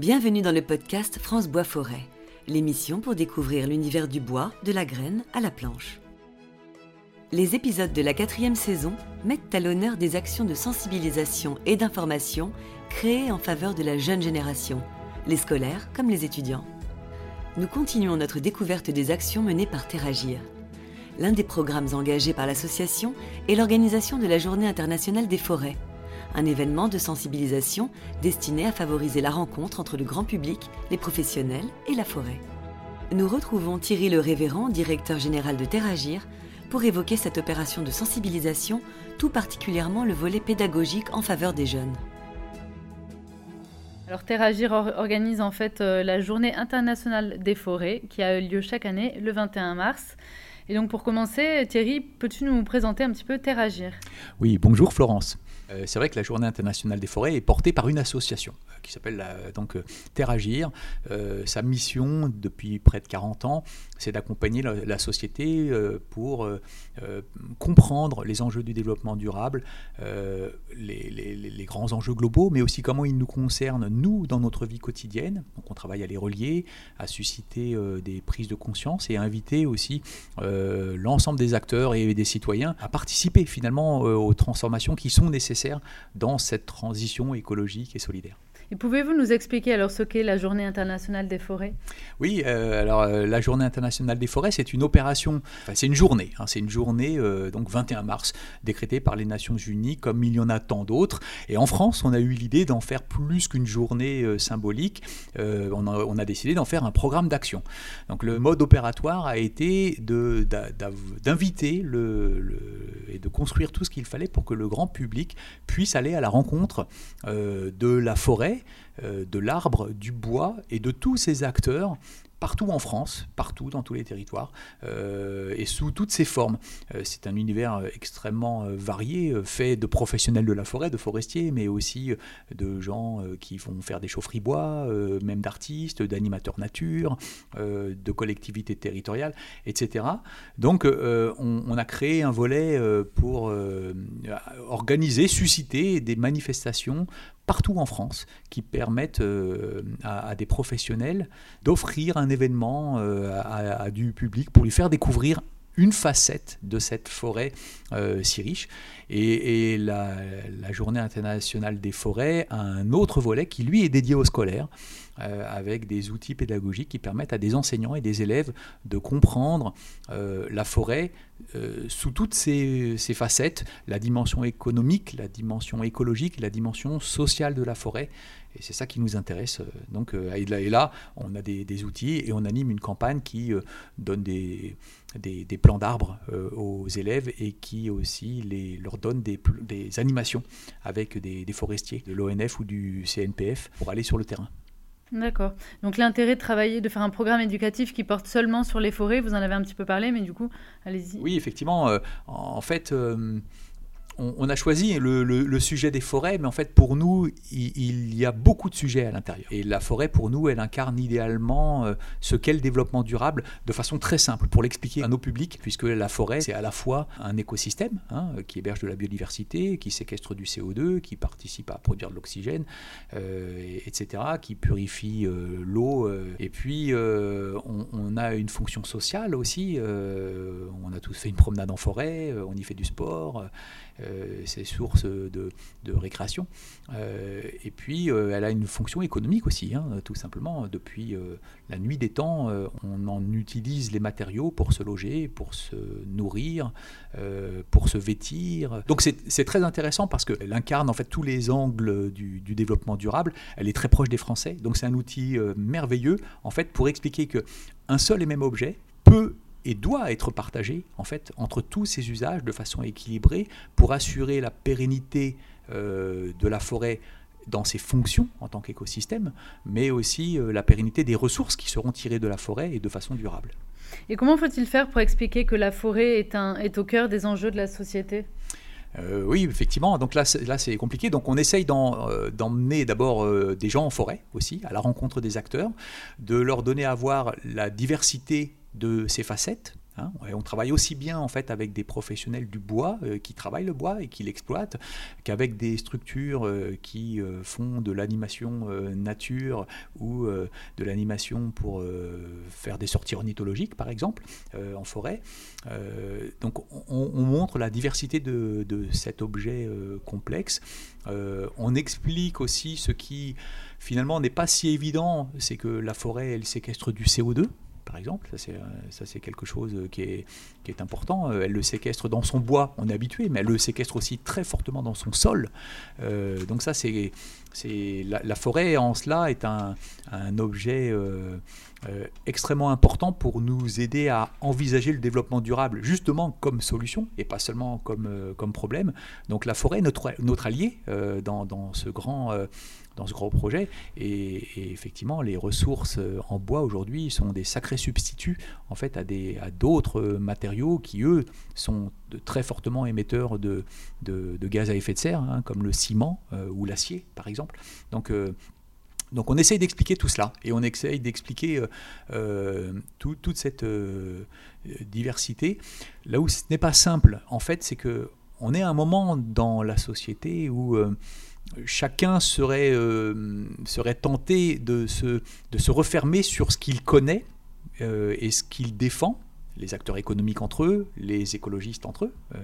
Bienvenue dans le podcast France Bois Forêt, l'émission pour découvrir l'univers du bois, de la graine à la planche. Les épisodes de la quatrième saison mettent à l'honneur des actions de sensibilisation et d'information créées en faveur de la jeune génération, les scolaires comme les étudiants. Nous continuons notre découverte des actions menées par Terragir. L'un des programmes engagés par l'association est l'organisation de la Journée internationale des forêts un événement de sensibilisation destiné à favoriser la rencontre entre le grand public, les professionnels et la forêt. Nous retrouvons Thierry Le Révérend, directeur général de Terragir, pour évoquer cette opération de sensibilisation, tout particulièrement le volet pédagogique en faveur des jeunes. Alors Terragir organise en fait euh, la journée internationale des forêts qui a lieu chaque année le 21 mars. Et donc pour commencer, Thierry, peux-tu nous présenter un petit peu Terragir Oui, bonjour Florence. Euh, c'est vrai que la Journée internationale des forêts est portée par une association euh, qui s'appelle donc euh, Terre Agir. sa mission depuis près de 40 ans, c'est d'accompagner la, société pour comprendre les enjeux du développement durable, les, grands enjeux globaux, mais aussi comment ils nous concernent, nous, dans notre vie quotidienne. Donc on travaille à les relier, à susciter des prises de conscience et à inviter aussi l'ensemble des acteurs et des citoyens à participer finalement aux transformations qui sont nécessaires dans cette transition écologique et solidaire. Et pouvez-vous nous expliquer alors ce qu'est la Journée internationale des forêts? Oui, euh, alors euh, la Journée internationale des forêts, c'est une opération, enfin, c'est une journée, hein, c'est une journée, euh, donc 21 mars, décrétée par les Nations Unies, comme il y en a tant d'autres. Et en France, on a eu l'idée d'en faire plus qu'une journée symbolique. On a, on, a, décidé d'en faire un programme d'action. Donc le mode opératoire a été d'inviter le, le, et de construire tout ce qu'il fallait pour que le grand public puisse aller à la rencontre de la forêt euh, de l'arbre, du bois et de tous ces acteurs partout en France, partout dans tous les territoires, euh, et sous toutes ses formes. Euh, c'est un univers extrêmement varié, fait de professionnels de la forêt, de forestiers, mais aussi de gens qui vont faire des chaufferies bois, même d'artistes, d'animateurs nature, de collectivités territoriales, etc. Donc on, a créé un volet pour organiser, susciter des manifestations partout en France qui permettent euh, à, des professionnels d'offrir un événement euh, à, du public pour lui faire découvrir une facette de cette forêt euh, si riche. Et, la, Journée internationale des forêts a un autre volet qui, lui, est dédié aux scolaires, avec des outils pédagogiques qui permettent à des enseignants et des élèves de comprendre la forêt euh, sous toutes ces, facettes, la dimension économique, la dimension écologique, la dimension sociale de la forêt. Et c'est ça qui nous intéresse. Euh, donc, euh, et, là, et là, on a des, outils et on anime une campagne qui donne des, des, plans d'arbres aux élèves et qui aussi les, leur donne des, animations avec des forestiers de l'ONF ou du CNPF pour aller sur le terrain. D'accord. Donc l'intérêt de travailler, de faire un programme éducatif qui porte seulement sur les forêts, vous en avez un petit peu parlé, mais du coup, allez-y. Oui, effectivement. Euh, en fait, euh, on, a choisi le, sujet des forêts, mais en fait, pour nous, il, y a beaucoup de sujets à l'intérieur. Et la forêt, pour nous, elle incarne idéalement euh, ce qu'est le développement durable de façon très simple, pour l'expliquer à nos publics, puisque la forêt, c'est à la fois un écosystème hein, qui héberge de la biodiversité, qui séquestre du CO2, qui participe à produire de l'oxygène, euh, etc., qui purifie euh, l'eau. et puis, on, on, a une fonction sociale aussi. on a tous fait une promenade en forêt, on y fait du sport. Euh, c'est source de, récréation. Euh, et puis, euh, elle a une fonction économique aussi, hein, tout simplement. Depuis la nuit des temps, on en utilise les matériaux pour se loger, pour se nourrir, pour se vêtir. Donc, c'est très intéressant parce qu'elle incarne en fait tous les angles du, du, développement durable. Elle est très proche des Français. Donc, c'est un outil merveilleux, en fait, pour expliquer que un seul et même objet peut et doit être partagé en fait entre tous ces usages de façon équilibrée pour assurer la pérennité euh, de la forêt dans ses fonctions en tant qu'écosystème, mais aussi euh, la pérennité des ressources qui seront tirées de la forêt et de façon durable. Et comment faut-il faire pour expliquer que la forêt est, un, est au cœur des enjeux de la société? Euh, oui, effectivement. Donc là, là c'est compliqué. Donc on essaye d'emmener d'abord des gens en forêt aussi, à la rencontre des acteurs, de leur donner à voir la diversité de ces facettes. Hein. on travaille aussi bien en fait avec des professionnels du bois euh, qui travaillent le bois et qui l'exploitent qu'avec des structures euh, qui euh, font de l'animation nature ou de l'animation pour faire des sorties ornithologiques par exemple en forêt. donc on, montre la diversité de, de cet objet complexe. on explique aussi ce qui finalement n'est pas si évident, c'est que la forêt elle séquestre du CO2 par exemple. Ça, c'est euh, quelque chose qui est, qui est, important. Euh, elle le séquestre dans son bois, on est habitué, mais elle le séquestre aussi très fortement dans son sol. Euh, donc ça, c'est la, forêt en cela est un, objet extrêmement important pour nous aider à envisager le développement durable, justement comme solution et pas seulement comme, problème. Donc la forêt notre, allié dans, ce grand dans ce gros projet. Et, effectivement, les ressources euh, en bois aujourd'hui sont des sacrés substituts en fait à des à d'autres matériaux qui eux sont très fortement émetteurs de, de, gaz à effet de serre, hein, comme le ciment euh, ou l'acier par exemple. Donc euh, donc on essaye d'expliquer tout cela et on essaye d'expliquer toute cette diversité. Là où ce n'est pas simple, en fait, c'est que on est à un moment dans la société où chacun serait, euh, serait tenté de se, de se refermer sur ce qu'il connaît euh, et ce qu'il défend les acteurs économiques entre eux, les écologistes entre eux, euh,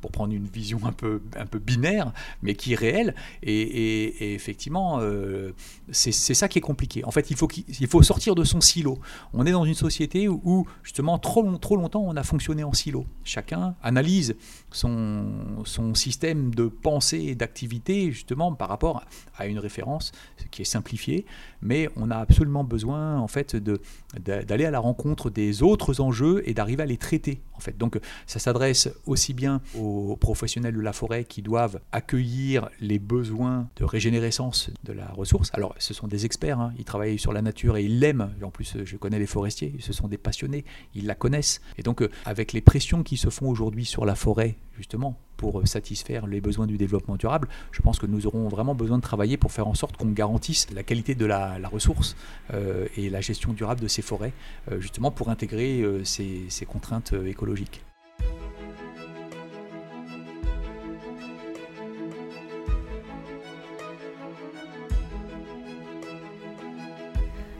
pour prendre une vision un peu, un peu binaire, mais qui est réelle. Et, effectivement, euh, c'est ça qui est compliqué. En fait, il faut, il faut sortir de son silo. On est dans une société où, justement, trop, trop longtemps, on a fonctionné en silo. Chacun analyse son, son système de pensée et d'activité, justement, par rapport à une référence qui est simplifiée, mais on a absolument besoin, en fait, d'aller à la rencontre des autres enjeux et d'arriver à les traiter. En fait. Donc ça s'adresse aussi bien aux professionnels de la forêt qui doivent accueillir les besoins de régénérescence de la ressource. Alors ce sont des experts, hein. ils travaillent sur la nature et ils l'aiment. En plus, je connais les forestiers, ce sont des passionnés, ils la connaissent. Et donc euh, avec les pressions qui se font aujourd'hui sur la forêt, justement, pour satisfaire les besoins du développement durable, je pense que nous aurons vraiment besoin de travailler pour faire en sorte qu'on garantisse la qualité de la, ressource euh, et la gestion durable de ces forêts, euh, justement pour intégrer ces contraintes écologiques.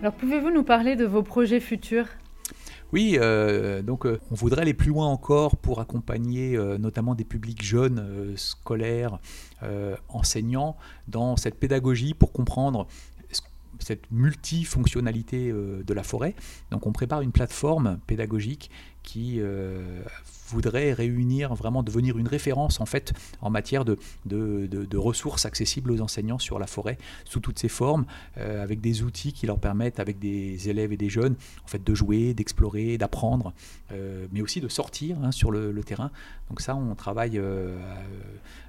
Alors pouvez-vous nous parler de vos projets futurs? Oui, euh, donc euh, on voudrait aller plus loin encore pour accompagner euh, notamment des publics jeunes, scolaires, enseignants, dans cette pédagogie pour comprendre cette multifonctionnalité de la forêt. Donc on prépare une plateforme pédagogique qui voudrait réunir, vraiment devenir une référence en fait en matière de, de, ressources accessibles aux enseignants sur la forêt sous toutes ses formes, euh, avec des outils qui leur permettent, avec des élèves et des jeunes, en fait, de jouer, d'explorer, d'apprendre, euh, mais aussi de sortir hein, sur le, terrain. Donc ça, on travaille euh,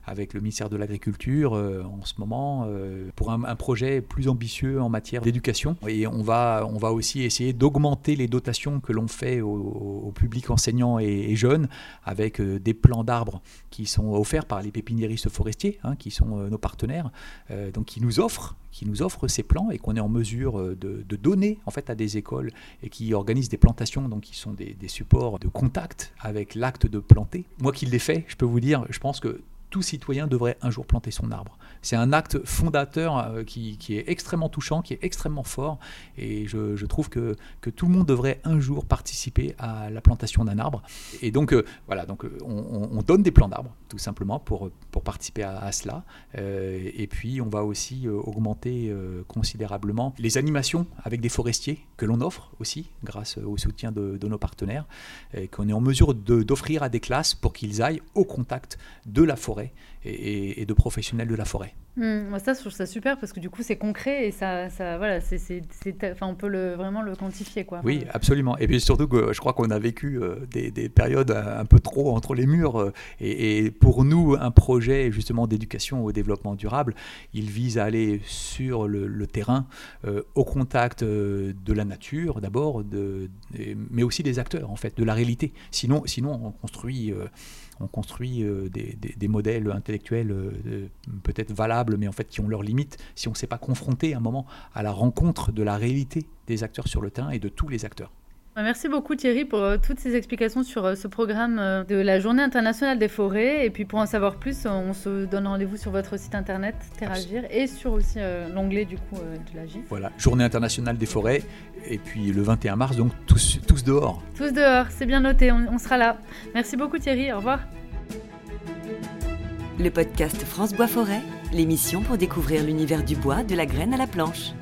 avec le ministère de l'Agriculture en ce moment pour un, projet plus ambitieux en matière d'éducation. Et on va, on va aussi essayer d'augmenter les dotations que l'on fait au, public enseignant et, et jeunes avec euh, des plants d'arbres qui sont offerts par les pépiniéristes forestiers, hein, qui sont euh, nos partenaires, euh, donc qui nous offrent qui nous ces plants et qu'on est en mesure de, donner en fait à des écoles et qui organisent des plantations, donc qui sont des, des supports de contact avec l'acte de planter. Moi qui l'ai fait, je peux vous dire, je pense que tout citoyen devrait un jour planter son arbre. C'est un acte fondateur euh, qui, est extrêmement touchant, qui est extrêmement fort, et je, trouve que, tout le monde devrait un jour participer à la plantation d'un arbre. Et donc, euh, voilà, donc euh, on, donne des plants d'arbres, tout simplement, pour, participer à, cela. et puis, on va aussi augmenter considérablement les animations avec des forestiers que l'on offre aussi, grâce au soutien de, nos partenaires, qu'on est en mesure d'offrir à des classes pour qu'ils aillent au contact de la forêt et, de professionnels de la forêt. Mmh, ça, je trouve ça super parce que du coup, c'est concret et ça, ça voilà, c'est, enfin, on peut le, vraiment le quantifier. Quoi. Oui, absolument. Et puis surtout que je crois qu'on a vécu euh, des, des, périodes un peu trop entre les murs. Euh, et, pour nous, un projet justement d'éducation au développement durable, il vise à aller sur le, terrain, euh, au contact de la nature d'abord, mais aussi des acteurs en fait, de la réalité. Sinon, sinon on construit on construit euh, des, modèles intellectuels euh, peut-être valables, mais en fait qui ont leurs limites si on ne s'est pas confronté à un moment à la rencontre de la réalité des acteurs sur le terrain et de tous les acteurs. Merci beaucoup Thierry pour euh, toutes ces explications sur euh, ce programme euh, de la Journée internationale des forêts. Et puis pour en savoir plus, on se donne rendez-vous sur votre site internet Terragir et sur aussi l'onglet du coup de la GIF. Voilà, Journée internationale des forêts. Et puis le 21 mars, donc tous, tous dehors. Tous dehors, c'est bien noté, on sera là. Merci beaucoup Thierry, au revoir. Le podcast France Bois Forêt, l'émission pour découvrir l'univers du bois de la graine à la planche.